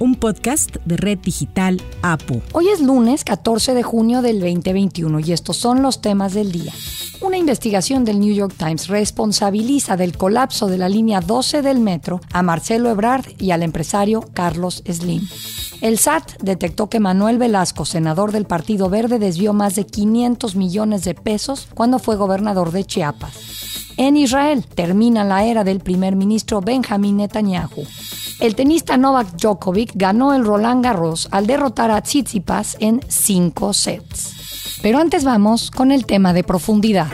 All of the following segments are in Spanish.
un podcast de Red Digital APU. Hoy es lunes 14 de junio del 2021 y estos son los temas del día. Una investigación del New York Times responsabiliza del colapso de la línea 12 del metro a Marcelo Ebrard y al empresario Carlos Slim. El SAT detectó que Manuel Velasco, senador del Partido Verde, desvió más de 500 millones de pesos cuando fue gobernador de Chiapas. En Israel termina la era del primer ministro Benjamin Netanyahu. El tenista Novak Djokovic ganó el Roland Garros al derrotar a Tsitsipas en cinco sets. Pero antes vamos con el tema de profundidad.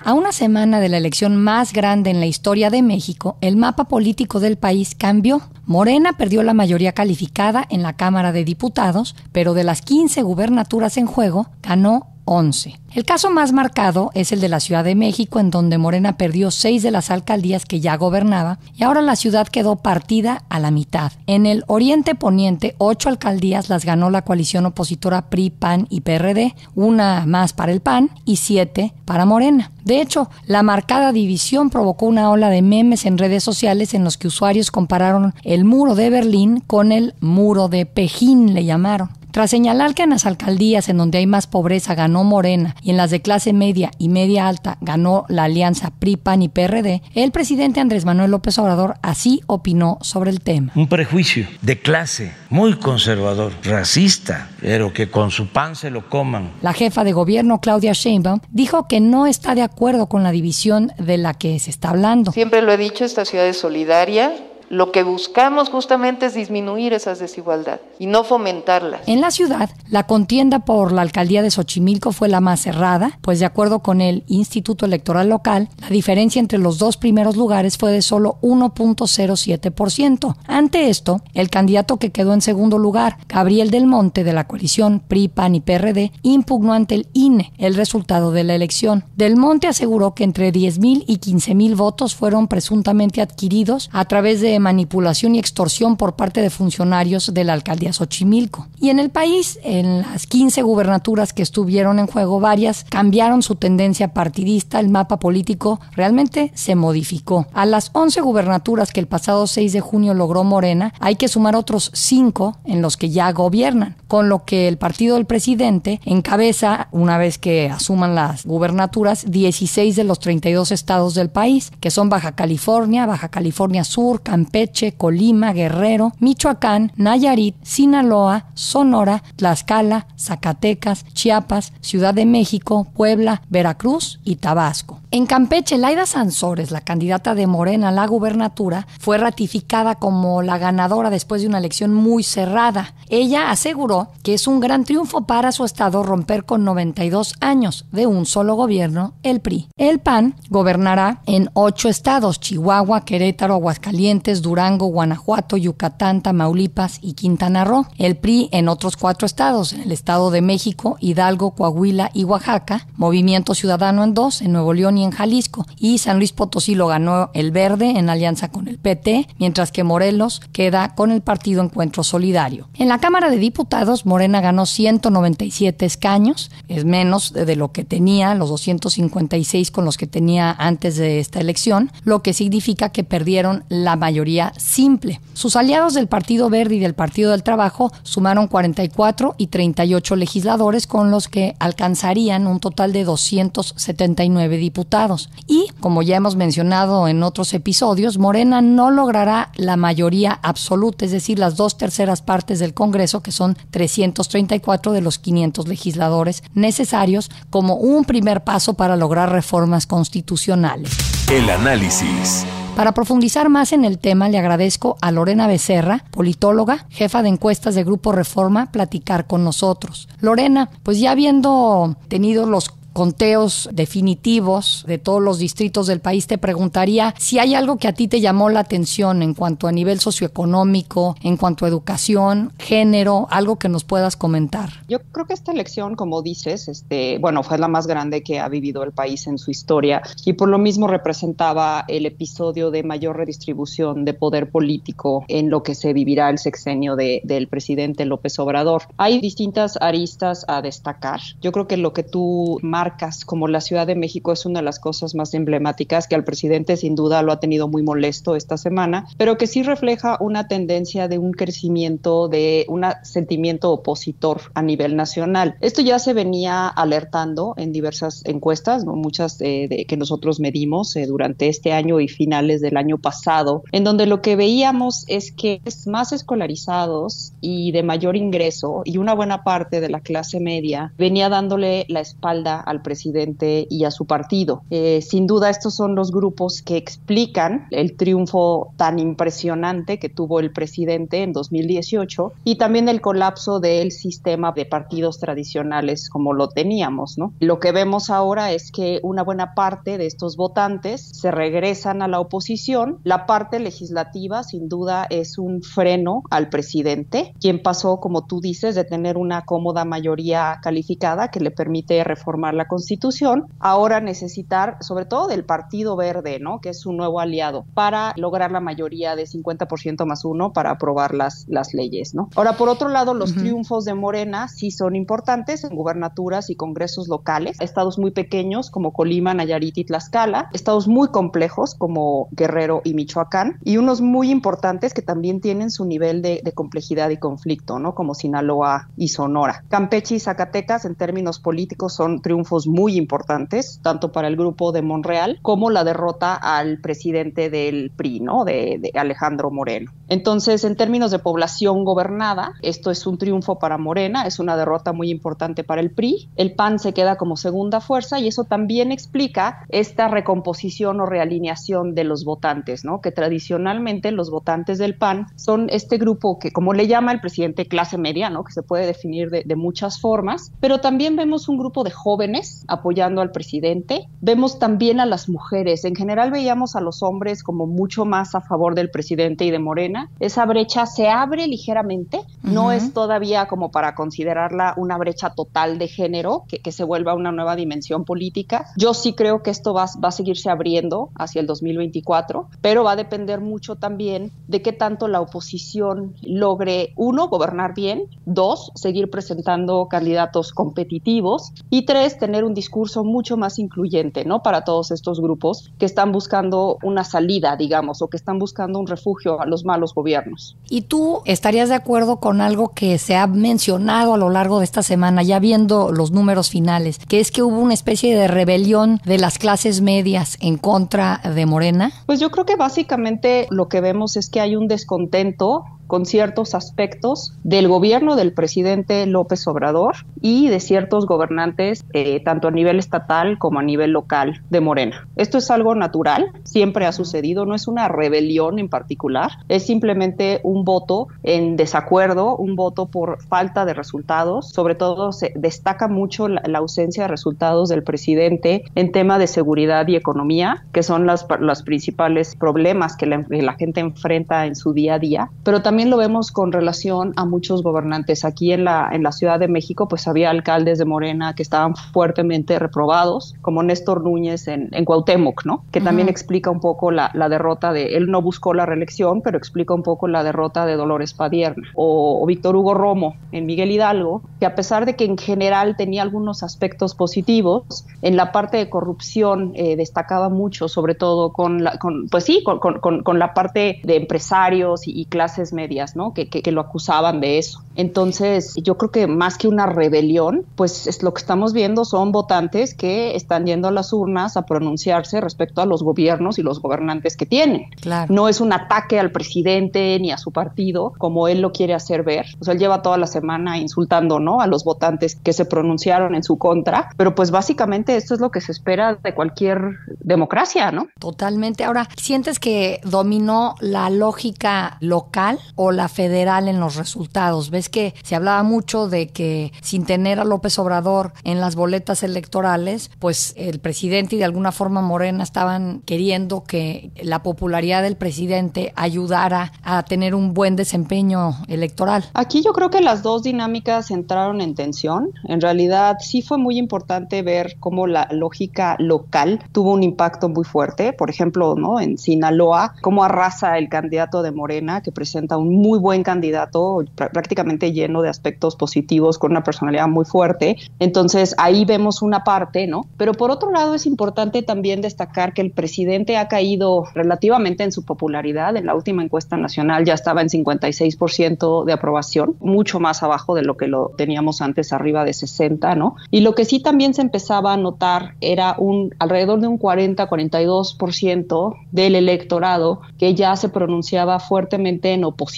A una semana de la elección más grande en la historia de México, el mapa político del país cambió. Morena perdió la mayoría calificada en la Cámara de Diputados, pero de las 15 gubernaturas en juego, ganó 11. El caso más marcado es el de la Ciudad de México, en donde Morena perdió seis de las alcaldías que ya gobernaba y ahora la ciudad quedó partida a la mitad. En el Oriente Poniente, ocho alcaldías las ganó la coalición opositora PRI, PAN y PRD, una más para el PAN y siete para Morena. De hecho, la marcada división provocó una ola de memes en redes sociales en los que usuarios compararon el muro de Berlín con el muro de Pejín, le llamaron. Tras señalar que en las alcaldías en donde hay más pobreza ganó Morena y en las de clase media y media alta ganó la alianza PRI, PAN y PRD, el presidente Andrés Manuel López Obrador así opinó sobre el tema. Un prejuicio de clase muy conservador, racista, pero que con su pan se lo coman. La jefa de gobierno, Claudia Sheinbaum, dijo que no está de acuerdo con la división de la que se está hablando. Siempre lo he dicho, esta ciudad es solidaria lo que buscamos justamente es disminuir esas desigualdades y no fomentarlas. En la ciudad, la contienda por la alcaldía de Xochimilco fue la más cerrada, pues de acuerdo con el Instituto Electoral Local, la diferencia entre los dos primeros lugares fue de solo 1.07%. Ante esto, el candidato que quedó en segundo lugar, Gabriel del Monte de la coalición PRI, PAN y PRD, impugnó ante el INE el resultado de la elección. Del Monte aseguró que entre 10.000 y 15.000 votos fueron presuntamente adquiridos a través de manipulación y extorsión por parte de funcionarios de la alcaldía Xochimilco. Y en el país, en las 15 gubernaturas que estuvieron en juego, varias cambiaron su tendencia partidista, el mapa político realmente se modificó. A las 11 gubernaturas que el pasado 6 de junio logró Morena, hay que sumar otros 5 en los que ya gobiernan, con lo que el partido del presidente encabeza, una vez que asuman las gubernaturas, 16 de los 32 estados del país, que son Baja California, Baja California Sur, Campeche, Peche, Colima, Guerrero, Michoacán, Nayarit, Sinaloa, Sonora, Tlaxcala, Zacatecas, Chiapas, Ciudad de México, Puebla, Veracruz y Tabasco. En Campeche, Laida Sansores, la candidata de Morena a la gubernatura, fue ratificada como la ganadora después de una elección muy cerrada. Ella aseguró que es un gran triunfo para su estado romper con 92 años de un solo gobierno, el PRI. El PAN gobernará en ocho estados, Chihuahua, Querétaro, Aguascalientes, Durango, Guanajuato, Yucatán, Tamaulipas y Quintana Roo. El PRI en otros cuatro estados, en el Estado de México, Hidalgo, Coahuila y Oaxaca. Movimiento Ciudadano en dos, en Nuevo León en Jalisco. Y San Luis Potosí lo ganó el Verde en alianza con el PT, mientras que Morelos queda con el Partido Encuentro Solidario. En la Cámara de Diputados, Morena ganó 197 escaños, es menos de lo que tenía, los 256 con los que tenía antes de esta elección, lo que significa que perdieron la mayoría simple. Sus aliados del Partido Verde y del Partido del Trabajo sumaron 44 y 38 legisladores con los que alcanzarían un total de 279 diputados. Y, como ya hemos mencionado en otros episodios, Morena no logrará la mayoría absoluta, es decir, las dos terceras partes del Congreso, que son 334 de los 500 legisladores necesarios, como un primer paso para lograr reformas constitucionales. El análisis. Para profundizar más en el tema, le agradezco a Lorena Becerra, politóloga, jefa de encuestas de Grupo Reforma, platicar con nosotros. Lorena, pues ya habiendo tenido los conteos definitivos de todos los distritos del país, te preguntaría si hay algo que a ti te llamó la atención en cuanto a nivel socioeconómico, en cuanto a educación, género, algo que nos puedas comentar. Yo creo que esta elección, como dices, este, bueno, fue la más grande que ha vivido el país en su historia y por lo mismo representaba el episodio de mayor redistribución de poder político en lo que se vivirá el sexenio de, del presidente López Obrador. Hay distintas aristas a destacar. Yo creo que lo que tú marcas como la Ciudad de México es una de las cosas más emblemáticas que al presidente sin duda lo ha tenido muy molesto esta semana, pero que sí refleja una tendencia de un crecimiento, de un sentimiento opositor a nivel nacional. Esto ya se venía alertando en diversas encuestas, muchas de, que nosotros medimos eh, durante este año y finales del año pasado, en donde lo que veíamos es que es más escolarizados y de mayor ingreso y una buena parte de la clase media venía dándole la espalda al presidente y a su partido. Eh, sin duda estos son los grupos que explican el triunfo tan impresionante que tuvo el presidente en 2018 y también el colapso del sistema de partidos tradicionales como lo teníamos, ¿no? Lo que vemos ahora es que una buena parte de estos votantes se regresan a la oposición. La parte legislativa sin duda es un freno al presidente, quien pasó, como tú dices, de tener una cómoda mayoría calificada que le permite reformar la Constitución, ahora necesitar sobre todo del Partido Verde, ¿no? Que es su nuevo aliado para lograr la mayoría de 50% más uno para aprobar las, las leyes, ¿no? Ahora, por otro lado, los triunfos de Morena sí son importantes en gubernaturas y congresos locales, estados muy pequeños como Colima, Nayarit y Tlaxcala, estados muy complejos como Guerrero y Michoacán, y unos muy importantes que también tienen su nivel de, de complejidad y conflicto, ¿no? Como Sinaloa y Sonora. Campeche y Zacatecas, en términos políticos, son triunfos muy importantes, tanto para el grupo de Monreal como la derrota al presidente del PRI, ¿no? De, de Alejandro Moreno. Entonces, en términos de población gobernada, esto es un triunfo para Morena, es una derrota muy importante para el PRI. El PAN se queda como segunda fuerza y eso también explica esta recomposición o realineación de los votantes, ¿no? Que tradicionalmente los votantes del PAN son este grupo que, como le llama el presidente, clase media, ¿no? Que se puede definir de, de muchas formas, pero también vemos un grupo de jóvenes apoyando al presidente. Vemos también a las mujeres. En general veíamos a los hombres como mucho más a favor del presidente y de Morena. Esa brecha se abre ligeramente, no es todavía como para considerarla una brecha total de género, que, que se vuelva una nueva dimensión política. Yo sí creo que esto va, va a seguirse abriendo hacia el 2024, pero va a depender mucho también de qué tanto la oposición logre, uno, gobernar bien, dos, seguir presentando candidatos competitivos y tres, tener un discurso mucho más incluyente, ¿no? Para todos estos grupos que están buscando una salida, digamos, o que están buscando un refugio a los malos gobiernos. ¿Y tú estarías de acuerdo con algo que se ha mencionado a lo largo de esta semana, ya viendo los números finales, que es que hubo una especie de rebelión de las clases medias en contra de Morena? Pues yo creo que básicamente lo que vemos es que hay un descontento con ciertos aspectos del gobierno del presidente López Obrador y de ciertos gobernantes, eh, tanto a nivel estatal como a nivel local de Morena. Esto es algo natural, siempre ha sucedido, no es una rebelión en particular, es simplemente un voto en desacuerdo, un voto por falta de resultados, sobre todo se destaca mucho la, la ausencia de resultados del presidente en tema de seguridad y economía, que son las, los principales problemas que la, que la gente enfrenta en su día a día, pero también también lo vemos con relación a muchos gobernantes. Aquí en la, en la Ciudad de México, pues había alcaldes de Morena que estaban fuertemente reprobados, como Néstor Núñez en, en Cuauhtémoc, ¿no? Que también uh -huh. explica un poco la, la, derrota de, él no buscó la reelección, pero explica un poco la derrota de Dolores Padierna. O, o Víctor Hugo Romo en Miguel Hidalgo, que a pesar de que en general tenía algunos aspectos positivos, en la parte de corrupción eh, destacaba mucho, sobre todo con, la, con pues sí, con, con, con, la parte de empresarios y, y clases medias ¿no? Que, que, que, lo acusaban de eso. Entonces, yo creo que más que una rebelión, pues es lo que estamos viendo son votantes que están yendo a las urnas a pronunciarse respecto a los gobiernos y los gobernantes que tienen. Claro. No es un ataque al presidente ni a su partido, como él lo quiere hacer ver. O sea, él lleva toda la semana insultando, ¿no? A los votantes que se pronunciaron en su contra, pero pues básicamente esto es lo que se espera de cualquier democracia, ¿no? Totalmente. Ahora, ¿sientes que dominó la lógica local o la federal en los resultados? Ves que se hablaba mucho de que sin tener a López Obrador en las boletas electorales, pues el presidente y de alguna forma Morena estaban queriendo que la popularidad del presidente ayudara a tener un buen desempeño electoral. Aquí yo creo que las dos dinámicas entraron en tensión. En realidad sí fue muy importante ver cómo la lógica local tuvo un impacto muy fuerte. Por ejemplo, ¿no? en Sinaloa, cómo arrasa el candidato de Morena, que presenta un muy buen candidato, prácticamente lleno de aspectos positivos, con una personalidad muy fuerte. Entonces ahí vemos una parte, ¿no? Pero por otro lado es importante también destacar que el presidente ha caído relativamente en su popularidad. En la última encuesta nacional ya estaba en 56% de aprobación, mucho más abajo de lo que lo teníamos antes, arriba de 60, ¿no? Y lo que sí también se empezaba a notar era un alrededor de un 40-42% del electorado que ya se pronunciaba fuertemente en oposición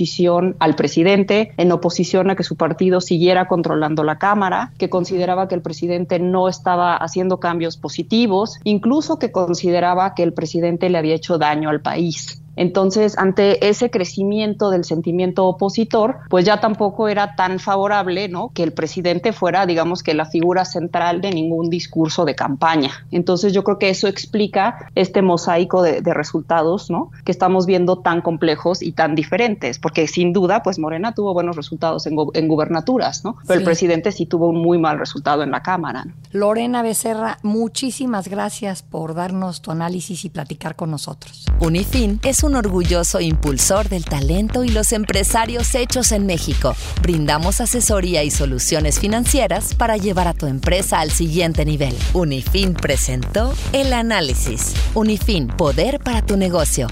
al presidente, en oposición a que su partido siguiera controlando la Cámara, que consideraba que el presidente no estaba haciendo cambios positivos, incluso que consideraba que el presidente le había hecho daño al país. Entonces, ante ese crecimiento del sentimiento opositor, pues ya tampoco era tan favorable, ¿no? Que el presidente fuera, digamos que la figura central de ningún discurso de campaña. Entonces, yo creo que eso explica este mosaico de, resultados, ¿no? Que estamos viendo tan complejos y tan diferentes, porque sin duda, pues Morena tuvo buenos resultados en, gubernaturas, ¿no? Pero el presidente sí tuvo un muy mal resultado en la Cámara. Lorena Becerra, muchísimas gracias por darnos tu análisis y platicar con nosotros. Unifin es un orgulloso impulsor del talento y los empresarios hechos en México. Brindamos asesoría y soluciones financieras para llevar a tu empresa al siguiente nivel. Unifin presentó el análisis. Unifin, poder para tu negocio.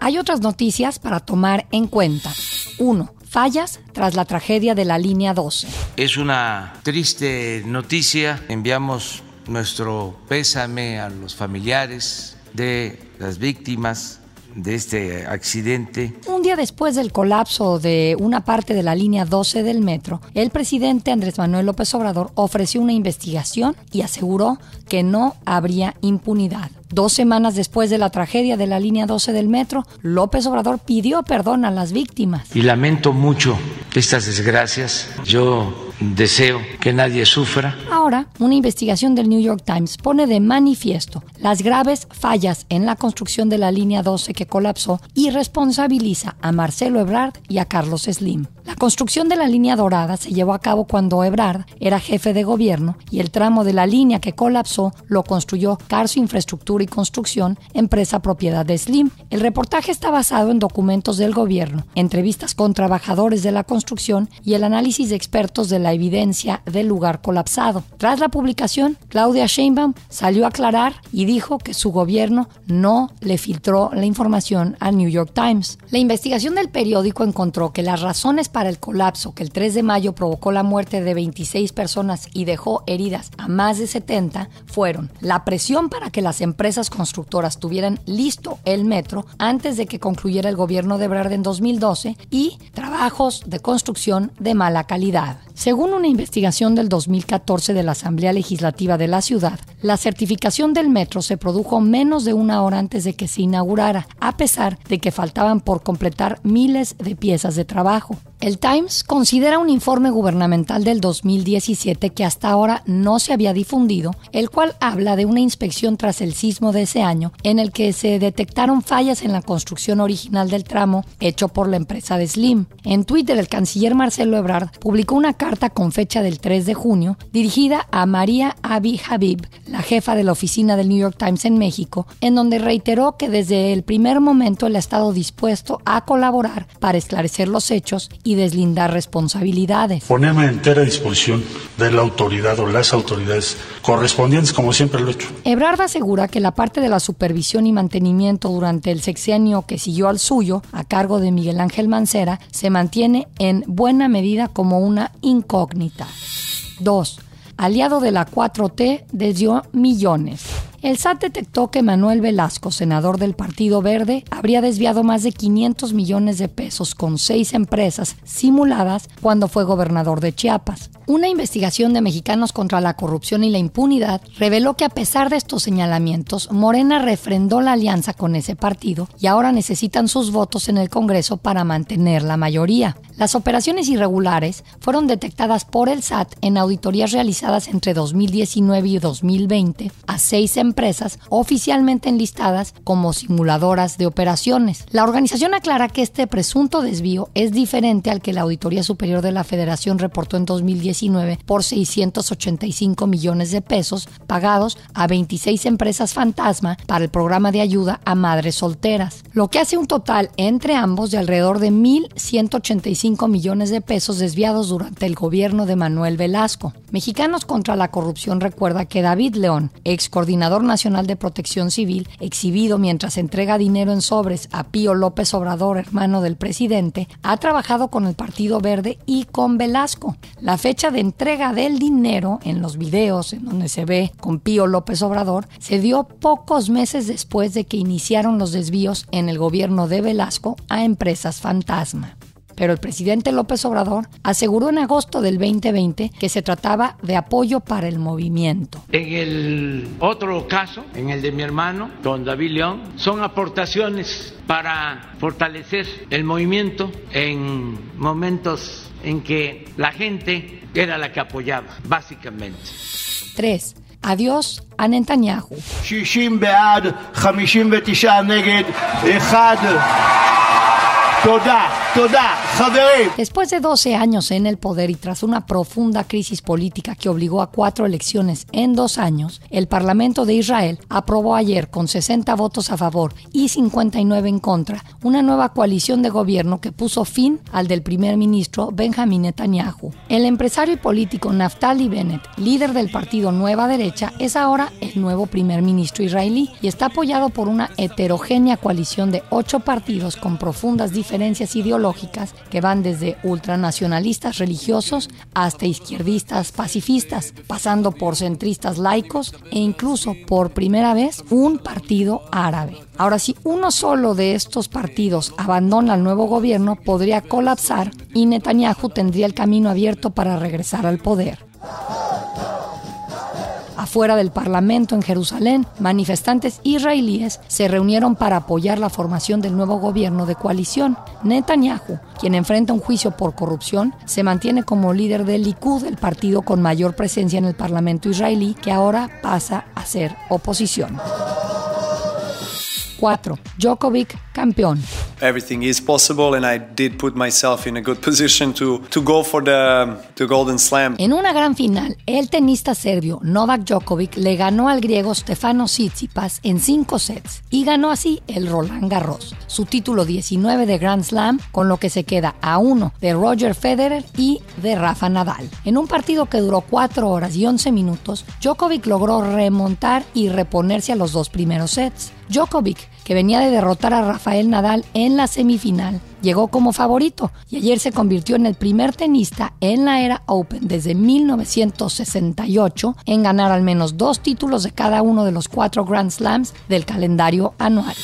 Hay otras noticias para tomar en cuenta. 1 fallas tras la tragedia de la línea 12. Es una triste noticia. Enviamos nuestro pésame a los familiares de las víctimas de este accidente. Un día después del colapso de una parte de la línea 12 del metro, el presidente Andrés Manuel López Obrador ofreció una investigación y aseguró que no habría impunidad. Dos semanas después de la tragedia de la línea 12 del metro, López Obrador pidió perdón a las víctimas. Y lamento mucho estas desgracias. Yo deseo que nadie sufra. Ahora, una investigación del New York Times pone de manifiesto las graves fallas en la construcción de la línea 12 que colapsó y responsabiliza a Marcelo Ebrard y a Carlos Slim. La construcción de la línea dorada se llevó a cabo cuando Ebrard era jefe de gobierno y el tramo de la línea que colapsó lo construyó Carso Infraestructura y Construcción, empresa propiedad de Slim. El reportaje está basado en documentos del gobierno, entrevistas con trabajadores de la construcción y el análisis de expertos de la evidencia del lugar colapsado. Tras la publicación, Claudia Sheinbaum salió a aclarar y dijo que su gobierno no le filtró la información al New York Times. La investigación del periódico encontró que las razones para el colapso que el 3 de mayo provocó la muerte de 26 personas y dejó heridas a más de 70 fueron la presión para que las empresas constructoras tuvieran listo el metro antes de que concluyera el gobierno de Ebrard en 2012 y trabajos de construcción de mala calidad. Según una investigación del 2014 de la Asamblea Legislativa de la ciudad, la certificación del metro se produjo menos de una hora antes de que se inaugurara, a pesar de que faltaban por completar miles de piezas de trabajo. El Times considera un informe gubernamental del 2017 que hasta ahora no se había difundido, el cual habla de una inspección tras el sismo de ese año en el que se detectaron fallas en la construcción original del tramo hecho por la empresa de Slim. En Twitter, el canciller Marcelo Ebrard publicó una carta con fecha del 3 de junio dirigida a María Abi Habib, la jefa de la oficina del New York Times en México, en donde reiteró que desde el primer momento él ha estado dispuesto a colaborar para esclarecer los hechos deslindar responsabilidades. Ponerme a entera disposición de la autoridad o las autoridades correspondientes, como siempre lo he hecho. Ebrard asegura que la parte de la supervisión y mantenimiento durante el sexenio que siguió al suyo, a cargo de Miguel Ángel Mancera, se mantiene en buena medida como una incógnita. 2. Aliado de la 4T desvió millones. El SAT detectó que Manuel Velasco, senador del Partido Verde, habría desviado más de 500 millones de pesos con seis empresas simuladas cuando fue gobernador de Chiapas. Una investigación de Mexicanos contra la Corrupción y la Impunidad reveló que a pesar de estos señalamientos, Morena refrendó la alianza con ese partido y ahora necesitan sus votos en el Congreso para mantener la mayoría. Las operaciones irregulares fueron detectadas por el SAT en auditorías realizadas entre 2019 y 2020 a seis empresas oficialmente enlistadas como simuladoras de operaciones. La organización aclara que este presunto desvío es diferente al que la Auditoría Superior de la Federación reportó en 2019 por 685 millones de pesos pagados a 26 empresas fantasma para el programa de ayuda a madres solteras, lo que hace un total entre ambos de alrededor de 1.185 millones de pesos desviados durante el gobierno de Manuel Velasco. Mexicanos contra la Corrupción recuerda que David León, ex coordinador nacional de protección civil, exhibido mientras entrega dinero en sobres a Pío López Obrador, hermano del presidente, ha trabajado con el Partido Verde y con Velasco. La fecha de entrega del dinero en los videos en donde se ve con Pío López Obrador se dio pocos meses después de que iniciaron los desvíos en el gobierno de Velasco a empresas fantasma pero el presidente López Obrador aseguró en agosto del 2020 que se trataba de apoyo para el movimiento. En el otro caso, en el de mi hermano, don David León, son aportaciones para fortalecer el movimiento en momentos en que la gente era la que apoyaba, básicamente. 3. Adiós a Netanyahu. Después de 12 años en el poder y tras una profunda crisis política que obligó a cuatro elecciones en dos años, el Parlamento de Israel aprobó ayer con 60 votos a favor y 59 en contra una nueva coalición de gobierno que puso fin al del primer ministro Benjamin Netanyahu. El empresario y político Naftali Bennett, líder del partido Nueva Derecha, es ahora el nuevo primer ministro israelí y está apoyado por una heterogénea coalición de ocho partidos con profundas diferencias diferencias ideológicas que van desde ultranacionalistas religiosos hasta izquierdistas pacifistas, pasando por centristas laicos e incluso por primera vez un partido árabe. Ahora, si uno solo de estos partidos abandona el nuevo gobierno, podría colapsar y Netanyahu tendría el camino abierto para regresar al poder. Fuera del Parlamento en Jerusalén, manifestantes israelíes se reunieron para apoyar la formación del nuevo gobierno de coalición. Netanyahu, quien enfrenta un juicio por corrupción, se mantiene como líder del Likud, el partido con mayor presencia en el Parlamento israelí, que ahora pasa a ser oposición. 4. Djokovic campeón. Everything is possible and I did put myself in a good position to, to go for the, the Golden Slam. En una gran final, el tenista serbio Novak Djokovic le ganó al griego Stefano Tsitsipas en cinco sets y ganó así el Roland Garros, su título 19 de Grand Slam, con lo que se queda a uno de Roger Federer y de Rafa Nadal. En un partido que duró 4 horas y 11 minutos, Djokovic logró remontar y reponerse a los dos primeros sets. Djokovic, que venía de derrotar a Rafael Nadal en la semifinal, llegó como favorito y ayer se convirtió en el primer tenista en la era Open desde 1968 en ganar al menos dos títulos de cada uno de los cuatro Grand Slams del calendario anual.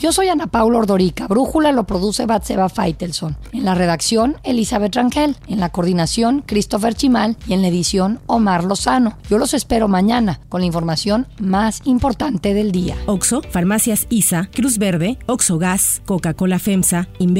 Yo soy Ana Paula Ordorica. Brújula lo produce Batseba Feitelson. En la redacción, Elizabeth Rangel. En la coordinación, Christopher Chimal. Y en la edición, Omar Lozano. Yo los espero mañana con la información más importante del día. Oxo, Farmacias ISA, Cruz Verde, Oxo Gas, Coca-Cola FEMSA,